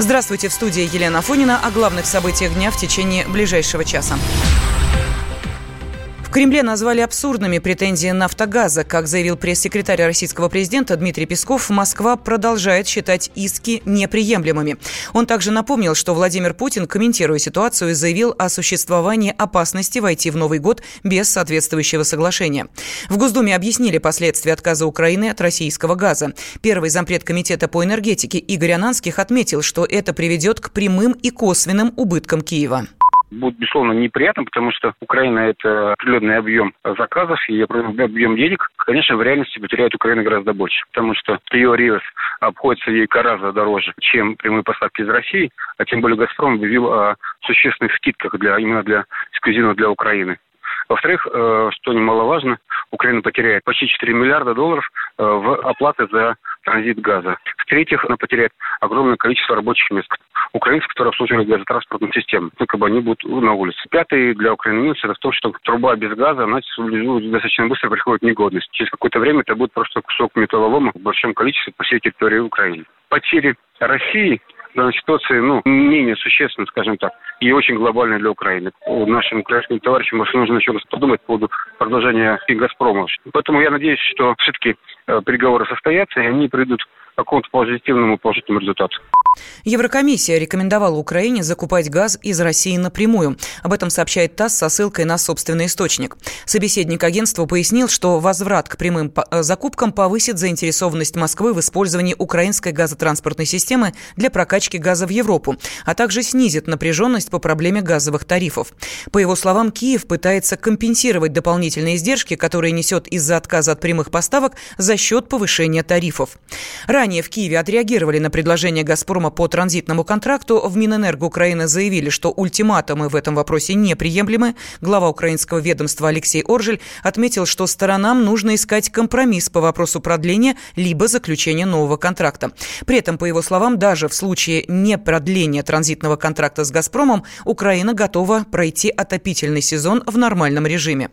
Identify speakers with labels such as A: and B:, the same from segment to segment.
A: Здравствуйте, в студии Елена Фонина о главных событиях дня в течение ближайшего часа. В Кремле назвали абсурдными претензии «Нафтогаза». Как заявил пресс-секретарь российского президента Дмитрий Песков, Москва продолжает считать иски неприемлемыми. Он также напомнил, что Владимир Путин, комментируя ситуацию, заявил о существовании опасности войти в Новый год без соответствующего соглашения. В Госдуме объяснили последствия отказа Украины от российского газа. Первый зампред комитета по энергетике Игорь Ананских отметил, что это приведет к прямым и косвенным убыткам Киева
B: будет, безусловно, неприятно, потому что Украина – это определенный объем заказов и объем денег. Конечно, в реальности потеряет Украина гораздо больше, потому что ее реверс обходится ей гораздо дороже, чем прямые поставки из России, а тем более «Газпром» объявил о существенных скидках для, именно для эксклюзивно для Украины. Во-вторых, э, что немаловажно, Украина потеряет почти 4 миллиарда долларов э, в оплаты за транзит газа. В-третьих, она потеряет огромное количество рабочих мест. Украинцев, которые обслуживают газотранспортную систему, только бы они будут на улице. Пятый для Украины минус это в том, что труба без газа, она достаточно быстро приходит в негодность. Через какое-то время это будет просто кусок металлолома в большом количестве по всей территории Украины. Потери России данной ситуации, ну, менее существенно, скажем так, и очень глобальная для Украины. Нашим украинским товарищам может нужно еще раз подумать по поводу продолжения и «Газпрома». Поэтому я надеюсь, что все-таки э, переговоры состоятся, и они придут к какому-то позитивному, положительному результату.
A: Еврокомиссия рекомендовала Украине закупать газ из России напрямую. Об этом сообщает ТАСС со ссылкой на собственный источник. Собеседник агентства пояснил, что возврат к прямым э, закупкам повысит заинтересованность Москвы в использовании украинской газотранспортной системы для прокачки газа в Европу, а также снизит напряженность по проблеме газовых тарифов. По его словам, Киев пытается компенсировать дополнительные издержки, которые несет из-за отказа от прямых поставок за счет повышения тарифов. Ранее в Киеве отреагировали на предложение «Газпрома» Газпрома по транзитному контракту в Минэнерго Украины заявили, что ультиматумы в этом вопросе неприемлемы. Глава украинского ведомства Алексей Оржель отметил, что сторонам нужно искать компромисс по вопросу продления либо заключения нового контракта. При этом, по его словам, даже в случае не продления транзитного контракта с «Газпромом» Украина готова пройти отопительный сезон в нормальном режиме.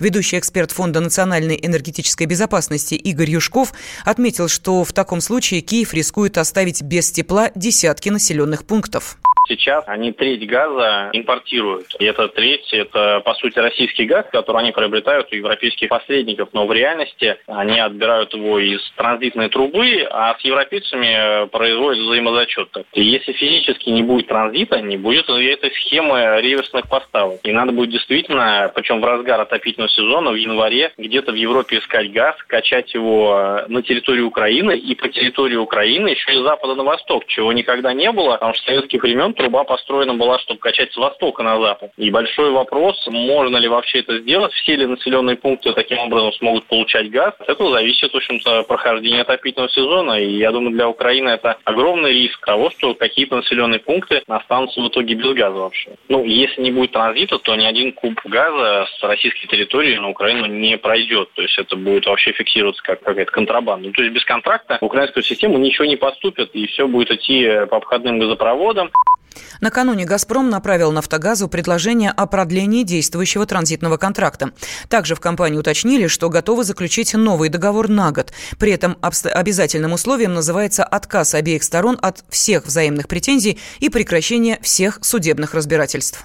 A: Ведущий эксперт Фонда национальной энергетической безопасности Игорь Юшков отметил, что в таком случае Киев рискует оставить без тепла десятки населенных пунктов.
C: Сейчас они треть газа импортируют. И эта треть – это, по сути, российский газ, который они приобретают у европейских посредников. Но в реальности они отбирают его из транзитной трубы, а с европейцами производят взаимозачет. И если физически не будет транзита, не будет этой схемы реверсных поставок. И надо будет действительно, причем в разгар отопительного сезона, в январе, где-то в Европе искать газ, качать его на территории Украины и по территории Украины еще и с запада на восток, чего никогда не было, потому что с советских времен труба построена была, чтобы качать с востока на запад. И большой вопрос, можно ли вообще это сделать, все ли населенные пункты таким образом смогут получать газ. Этого зависит, в общем-то, прохождение отопительного сезона. И я думаю, для Украины это огромный риск того, что какие-то населенные пункты останутся в итоге без газа вообще. Ну, если не будет транзита, то ни один куб газа с российской территории на Украину не пройдет. То есть это будет вообще фиксироваться как какая-то контрабанда. Ну, то есть без контракта в украинскую систему ничего не поступит, и все будет идти по обходным газопроводам.
A: Накануне «Газпром» направил «Нафтогазу» предложение о продлении действующего транзитного контракта. Также в компании уточнили, что готовы заключить новый договор на год. При этом обязательным условием называется отказ обеих сторон от всех взаимных претензий и прекращение всех судебных разбирательств.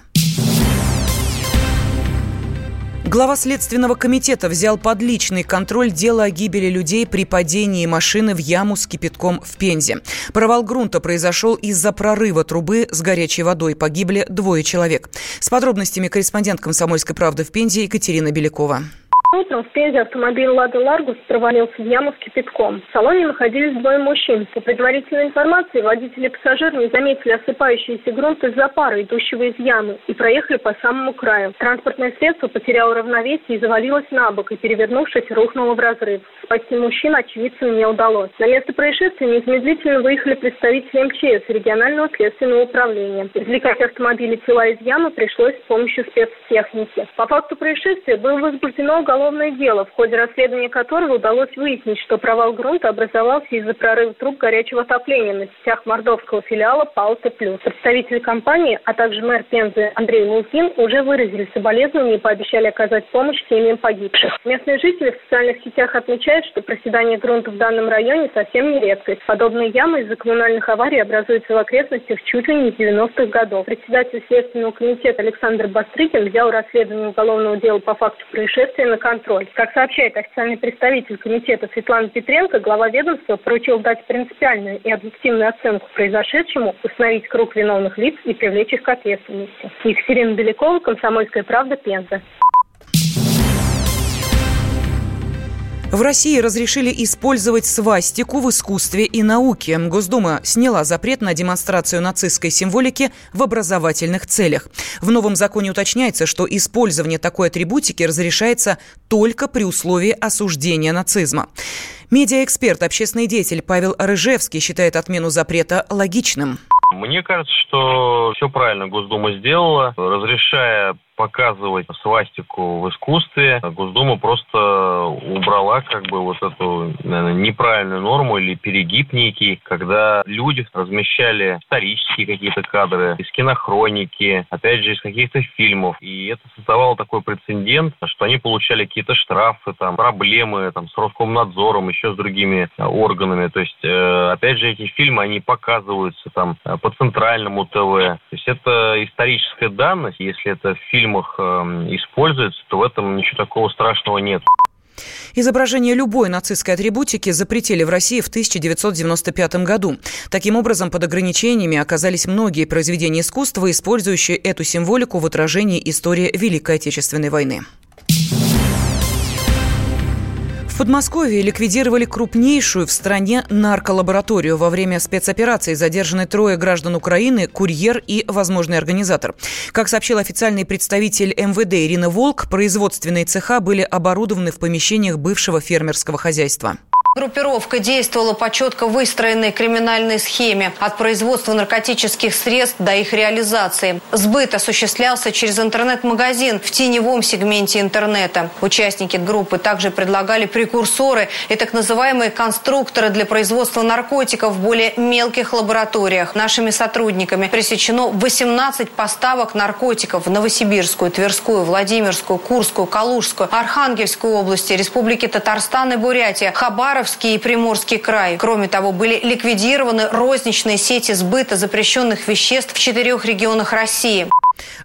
A: Глава Следственного комитета взял под личный контроль дело о гибели людей при падении машины в яму с кипятком в Пензе. Провал грунта произошел из-за прорыва трубы с горячей водой. Погибли двое человек. С подробностями корреспондент «Комсомольской правды» в Пензе Екатерина Белякова.
D: Утром в Пензе автомобиль «Лада Ларгус» провалился в яму с кипятком. В салоне находились двое мужчин. По предварительной информации, водители и пассажир не заметили осыпающийся грунт из-за пара, идущего из ямы, и проехали по самому краю. Транспортное средство потеряло равновесие и завалилось на бок, и, перевернувшись, рухнуло в разрыв. Спасти мужчин очевидцам не удалось. На место происшествия незамедлительно выехали представители МЧС регионального следственного управления. Извлекать автомобили тела из ямы пришлось с помощью спецтехники. По факту происшествия было возбуждено уголовное уголовное дело, в ходе расследования которого удалось выяснить, что провал грунта образовался из-за прорыва труб горячего отопления на сетях мордовского филиала «Палта Плюс». Представители компании, а также мэр Пензы Андрей Мулкин уже выразили соболезнования и пообещали оказать помощь семьям погибших. Местные жители в социальных сетях отмечают, что проседание грунта в данном районе совсем не редкость. Подобные ямы из-за коммунальных аварий образуются в окрестностях чуть ли не 90-х годов. Председатель Следственного комитета Александр Бастрыкин взял расследование уголовного дела по факту происшествия на контроль. Как сообщает официальный представитель комитета Светлана Петренко, глава ведомства поручил дать принципиальную и объективную оценку произошедшему, установить круг виновных лиц и привлечь их к ответственности. Екатерина Белякова, Комсомольская правда, Пенза.
A: В России разрешили использовать свастику в искусстве и науке. Госдума сняла запрет на демонстрацию нацистской символики в образовательных целях. В новом законе уточняется, что использование такой атрибутики разрешается только при условии осуждения нацизма. Медиаэксперт, общественный деятель Павел Рыжевский считает отмену запрета логичным.
E: Мне кажется, что все правильно Госдума сделала, разрешая показывать свастику в искусстве, Госдума просто убрала как бы вот эту наверное, неправильную норму или перегиб некий, когда люди размещали исторические какие-то кадры из кинохроники, опять же, из каких-то фильмов. И это создавало такой прецедент, что они получали какие-то штрафы, там, проблемы там, с Роскомнадзором, еще с другими органами. То есть, э, опять же, эти фильмы, они показываются там по центральному ТВ. То есть это историческая данность. Если это фильм фильмах э, используется, то в этом ничего такого страшного нет.
A: Изображение любой нацистской атрибутики запретили в России в 1995 году. Таким образом, под ограничениями оказались многие произведения искусства, использующие эту символику в отражении истории Великой Отечественной войны. Подмосковье ликвидировали крупнейшую в стране нарколабораторию. Во время спецоперации задержаны трое граждан Украины, курьер и возможный организатор. Как сообщил официальный представитель МВД Ирина Волк, производственные цеха были оборудованы в помещениях бывшего фермерского хозяйства.
F: Группировка действовала по четко выстроенной криминальной схеме от производства наркотических средств до их реализации. Сбыт осуществлялся через интернет-магазин в теневом сегменте интернета. Участники группы также предлагали прекурсоры и так называемые конструкторы для производства наркотиков в более мелких лабораториях. Нашими сотрудниками пресечено 18 поставок наркотиков в Новосибирскую, Тверскую, Владимирскую, Курскую, Калужскую, Архангельскую области, Республики Татарстан и Бурятия, Хабаров, Хабаровский и Приморский край. Кроме того, были ликвидированы розничные сети сбыта запрещенных веществ в четырех регионах России.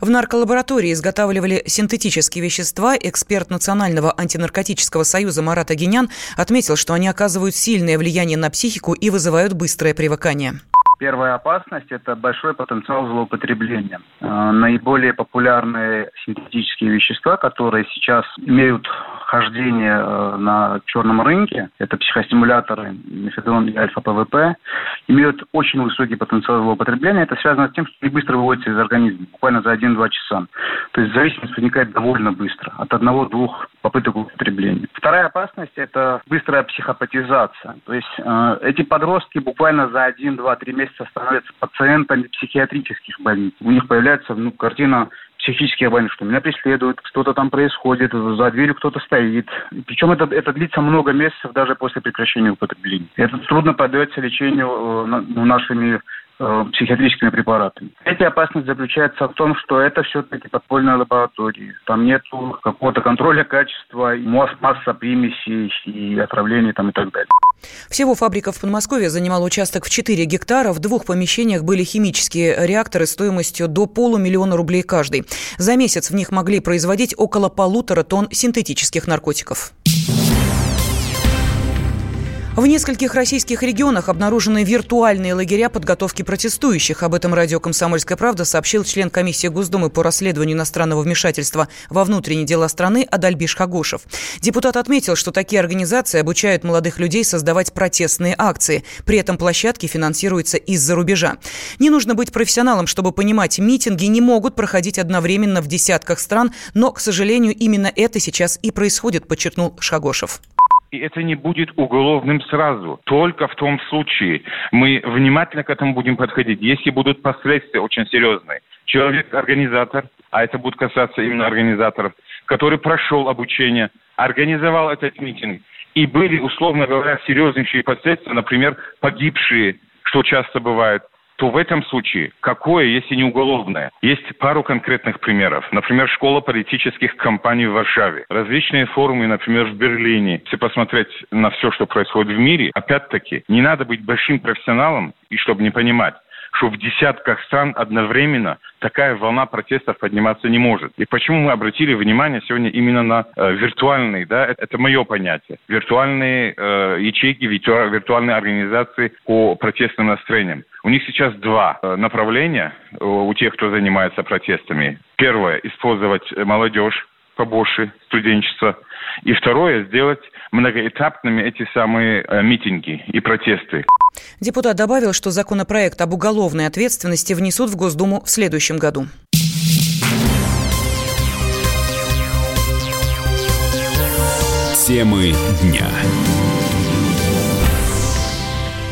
A: В нарколаборатории изготавливали синтетические вещества. Эксперт Национального антинаркотического союза Марат Агинян отметил, что они оказывают сильное влияние на психику и вызывают быстрое привыкание.
G: Первая опасность – это большой потенциал злоупотребления. Э, наиболее популярные синтетические вещества, которые сейчас имеют хождение э, на черном рынке, это психостимуляторы мефедрон и альфа-ПВП, имеют очень высокий потенциал злоупотребления. Это связано с тем, что они быстро выводятся из организма, буквально за 1-2 часа. То есть зависимость возникает довольно быстро, от одного-двух попыток употребления. Вторая опасность – это быстрая психопатизация. То есть э, эти подростки буквально за 1-2-3 месяца становятся пациентами психиатрических больниц. У них появляется ну, картина психических больных, что меня преследуют, что-то там происходит, за дверью кто-то стоит. Причем это, это длится много месяцев даже после прекращения употребления. Это трудно поддается лечению э, нашими Э, психиатрическими препаратами. Третья опасность заключается в том, что это все-таки подпольная лаборатория. Там нет какого-то контроля качества, масса примесей и отравлений там, и так далее.
A: Всего фабрика в Подмосковье занимала участок в 4 гектара. В двух помещениях были химические реакторы стоимостью до полумиллиона рублей каждый. За месяц в них могли производить около полутора тонн синтетических наркотиков. В нескольких российских регионах обнаружены виртуальные лагеря подготовки протестующих. Об этом радио «Комсомольская правда» сообщил член комиссии Госдумы по расследованию иностранного вмешательства во внутренние дела страны Адальбиш Хагошев. Депутат отметил, что такие организации обучают молодых людей создавать протестные акции. При этом площадки финансируются из-за рубежа. Не нужно быть профессионалом, чтобы понимать, митинги не могут проходить одновременно в десятках стран, но, к сожалению, именно это сейчас и происходит, подчеркнул Шагошев
H: и это не будет уголовным сразу. Только в том случае мы внимательно к этому будем подходить, если будут последствия очень серьезные. Человек-организатор, а это будет касаться именно организаторов, который прошел обучение, организовал этот митинг, и были, условно говоря, серьезнейшие последствия, например, погибшие, что часто бывает, то в этом случае какое, если не уголовное? Есть пару конкретных примеров. Например, школа политических кампаний в Варшаве. Различные форумы, например, в Берлине. Если посмотреть на все, что происходит в мире, опять-таки, не надо быть большим профессионалом, и чтобы не понимать, что в десятках стран одновременно такая волна протестов подниматься не может. И почему мы обратили внимание сегодня именно на э, виртуальные, да, это, это мое понятие, виртуальные э, ячейки, виртуальные организации по протестным настроениям. У них сейчас два э, направления э, у тех, кто занимается протестами. Первое – использовать молодежь побольше студенчества. И второе, сделать многоэтапными эти самые э, митинги и протесты.
A: Депутат добавил, что законопроект об уголовной ответственности внесут в Госдуму в следующем году.
I: Темы дня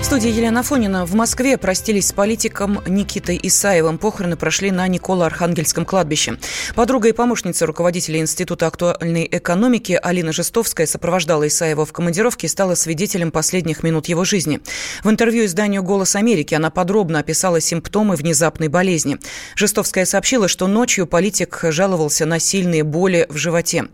A: студии Елена Фонина. В Москве простились с политиком Никитой Исаевым. Похороны прошли на Николо-Архангельском кладбище. Подруга и помощница руководителя Института актуальной экономики Алина Жестовская сопровождала Исаева в командировке и стала свидетелем последних минут его жизни. В интервью изданию «Голос Америки» она подробно описала симптомы внезапной болезни. Жестовская сообщила, что ночью политик жаловался на сильные боли в животе.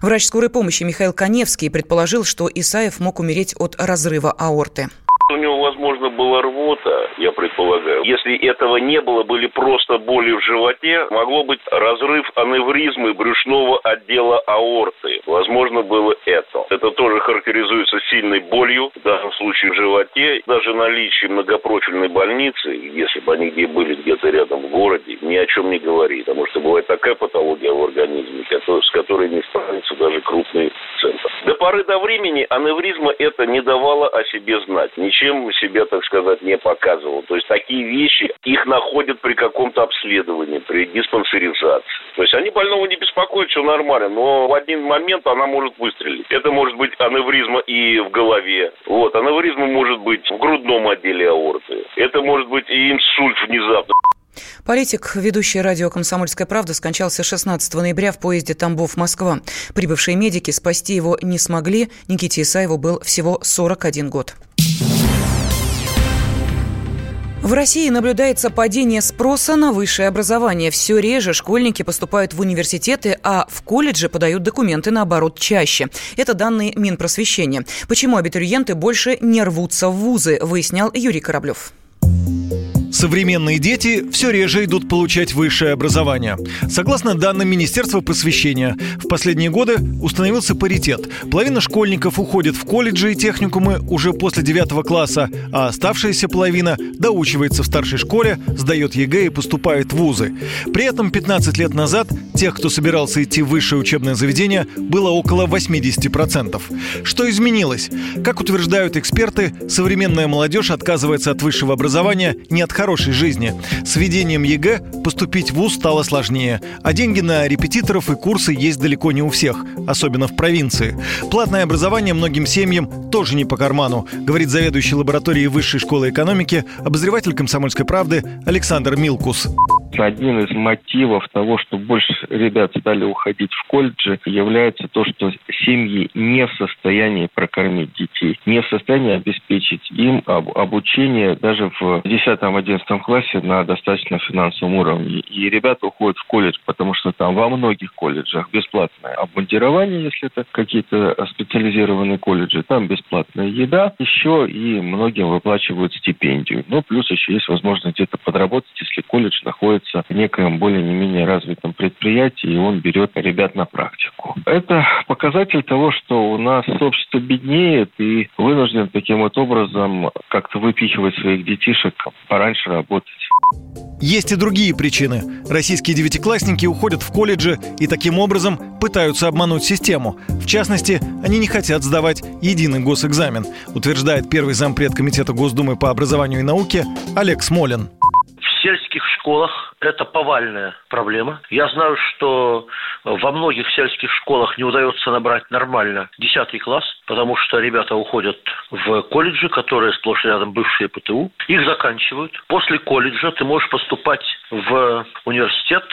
A: Врач скорой помощи Михаил Коневский предположил, что Исаев мог умереть от разрыва аорты.
J: У него, возможно, была рвота, я предполагаю. Если этого не было, были просто боли в животе, могло быть разрыв аневризмы брюшного отдела аорты. Возможно, было это. Это тоже характеризуется сильной болью, в данном случае в животе. Даже наличие многопрофильной больницы, если бы они где были где-то рядом в городе, ни о чем не говорит. Потому что бывает такая патология в организме, с которой не справится даже крупный. До поры до времени аневризма это не давала о себе знать. Ничем себя, так сказать, не показывал. То есть такие вещи, их находят при каком-то обследовании, при диспансеризации. То есть они больного не беспокоят, все нормально, но в один момент она может выстрелить. Это может быть аневризма и в голове. Вот, аневризма может быть в грудном отделе аорты. Это может быть и инсульт внезапно.
A: Политик, ведущий радио «Комсомольская правда», скончался 16 ноября в поезде Тамбов-Москва. Прибывшие медики спасти его не смогли. Никите Исаеву был всего 41 год. В России наблюдается падение спроса на высшее образование. Все реже школьники поступают в университеты, а в колледже подают документы, наоборот, чаще. Это данные Минпросвещения. Почему абитуриенты больше не рвутся в вузы, выяснял Юрий Кораблев.
K: Современные дети все реже идут получать высшее образование. Согласно данным Министерства просвещения, в последние годы установился паритет. Половина школьников уходит в колледжи и техникумы уже после 9 класса, а оставшаяся половина доучивается в старшей школе, сдает ЕГЭ и поступает в вузы. При этом 15 лет назад тех, кто собирался идти в высшее учебное заведение, было около 80%. Что изменилось? Как утверждают эксперты, современная молодежь отказывается от высшего образования не от хорошей жизни. С введением ЕГЭ поступить в ВУЗ стало сложнее, а деньги на репетиторов и курсы есть далеко не у всех, особенно в провинции. Платное образование многим семьям тоже не по карману, говорит заведующий лабораторией Высшей школы экономики, обозреватель «Комсомольской правды» Александр Милкус.
L: Один из мотивов того, что больше ребят стали уходить в колледжи, является то, что семьи не в состоянии прокормить детей, не в состоянии обеспечить им обучение даже в 10-11 классе на достаточно финансовом уровне. И ребята уходят в колледж, потому что там во многих колледжах бесплатное обмундирование, если это какие-то специализированные колледжи, там бесплатная еда, еще и многим выплачивают стипендию. Ну, плюс еще есть возможность где-то подработать, если колледж находится в некоем более не менее развитом предприятии, и он берет ребят на практику. Это показатель того, что у нас общество беднеет и вынужден таким вот образом как-то выпихивать своих детишек пораньше работать.
K: Есть и другие причины. Российские девятиклассники уходят в колледжи и таким образом пытаются обмануть систему. В частности, они не хотят сдавать единый госэкзамен, утверждает первый зампред Комитета Госдумы по образованию и науке Олег Смолин.
M: В сельских школах это повальная проблема. Я знаю, что во многих сельских школах не удается набрать нормально 10 класс, потому что ребята уходят в колледжи, которые сплошь рядом бывшие ПТУ. Их заканчивают. После колледжа ты можешь поступать в университет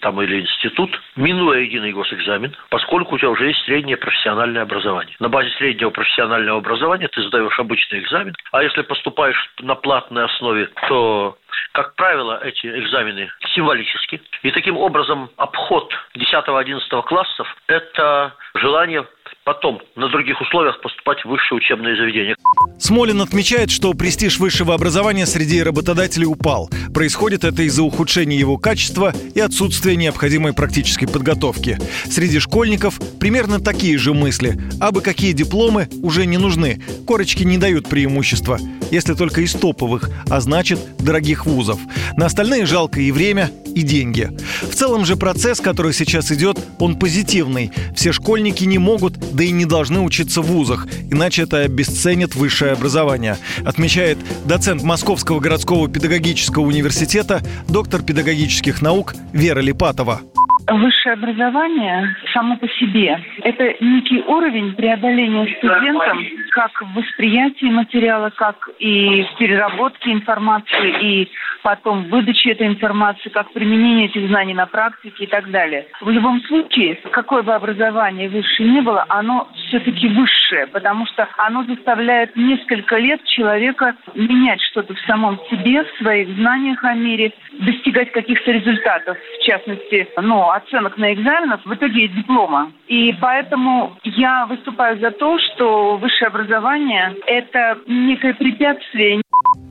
M: там или институт, минуя единый госэкзамен, поскольку у тебя уже есть среднее профессиональное образование. На базе среднего профессионального образования ты сдаешь обычный экзамен, а если поступаешь на платной основе, то как правило, эти экзамены символически. И таким образом обход 10-11 классов – это желание потом на других условиях поступать в высшее учебное заведение.
K: Смолин отмечает, что престиж высшего образования среди работодателей упал. Происходит это из-за ухудшения его качества и отсутствия необходимой практической подготовки. Среди школьников примерно такие же мысли. Абы какие дипломы уже не нужны. Корочки не дают преимущества, если только из топовых, а значит, дорогих вузов. На остальные жалко и время, и деньги. В целом же процесс, который сейчас идет, он позитивный. Все школьники не могут, да и не должны учиться в вузах, иначе это обесценит высшее образование, отмечает доцент Московского городского педагогического университета, доктор педагогических наук Вера Липатова.
I: Высшее образование само по себе – это некий уровень преодоления студентам как в восприятии материала, как и в переработке информации, и потом в выдаче этой информации, как применение этих знаний на практике и так далее. В любом случае, какое бы образование высшее ни было, оно все-таки высшее, потому что оно заставляет несколько лет человека менять что-то в самом себе, в своих знаниях о мире, достигать каких-то результатов, в частности, ну, оценок на экзаменах, в итоге диплома. И поэтому я выступаю за то, что высшее образование – это некое препятствие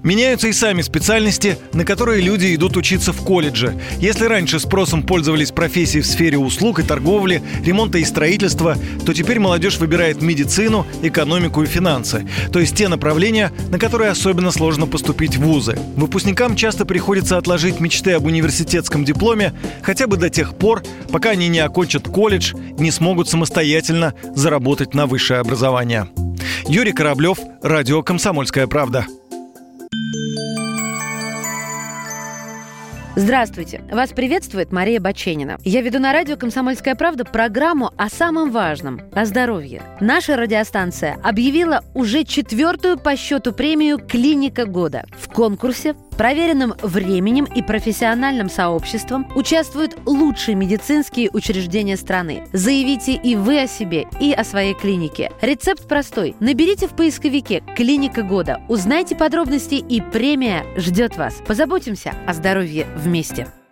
K: Меняются и сами специальности, на которые люди идут учиться в колледже. Если раньше спросом пользовались профессии в сфере услуг и торговли, ремонта и строительства, то теперь молодежь выбирает медицину, экономику и финансы. То есть те направления, на которые особенно сложно поступить в вузы. Выпускникам часто приходится отложить мечты об университетском дипломе хотя бы до тех пор, пока они не окончат колледж не смогут самостоятельно заработать на высшее образование. Юрий Кораблев, Радио «Комсомольская правда».
N: Здравствуйте! Вас приветствует Мария Баченина. Я веду на радио «Комсомольская правда» программу о самом важном – о здоровье. Наша радиостанция объявила уже четвертую по счету премию «Клиника года». В конкурсе проверенным временем и профессиональным сообществом участвуют лучшие медицинские учреждения страны. Заявите и вы о себе, и о своей клинике. Рецепт простой. Наберите в поисковике «Клиника года», узнайте подробности и премия ждет вас. Позаботимся о здоровье вместе.